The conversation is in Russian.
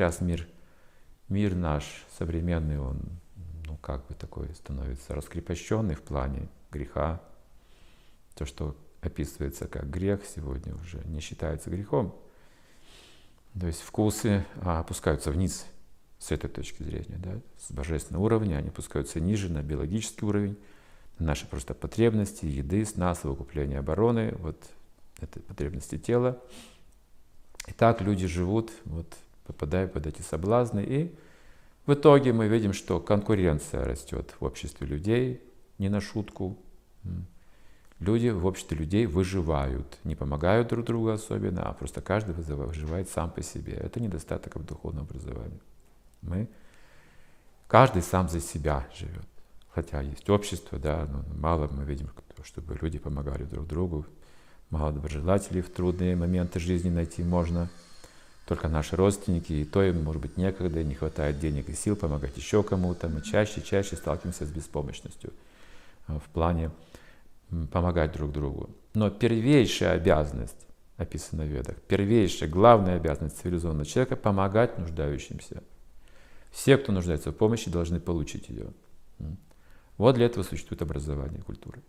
Сейчас мир, мир наш современный, он ну, как бы такой становится раскрепощенный в плане греха. То, что описывается как грех сегодня уже не считается грехом. То есть вкусы а, опускаются вниз с этой точки зрения, да, с божественного уровня, они опускаются ниже на биологический уровень, на наши просто потребности, еды, сна, совокупления обороны, вот это потребности тела. И так люди живут, вот, попадая под эти соблазны, и в итоге мы видим, что конкуренция растет в обществе людей, не на шутку. Люди в обществе людей выживают, не помогают друг другу особенно, а просто каждый выживает сам по себе. Это недостаток в духовном образовании. Мы, каждый сам за себя живет. Хотя есть общество, да, но мало мы видим, чтобы люди помогали друг другу. Мало доброжелателей в трудные моменты жизни найти можно. Только наши родственники, и то им, может быть, некогда, не хватает денег и сил помогать еще кому-то. Мы чаще и чаще сталкиваемся с беспомощностью э, в плане помогать друг другу. Но первейшая обязанность, описана в Ведах, первейшая, главная обязанность цивилизованного человека – помогать нуждающимся. Все, кто нуждается в помощи, должны получить ее. Вот для этого существует образование культуры.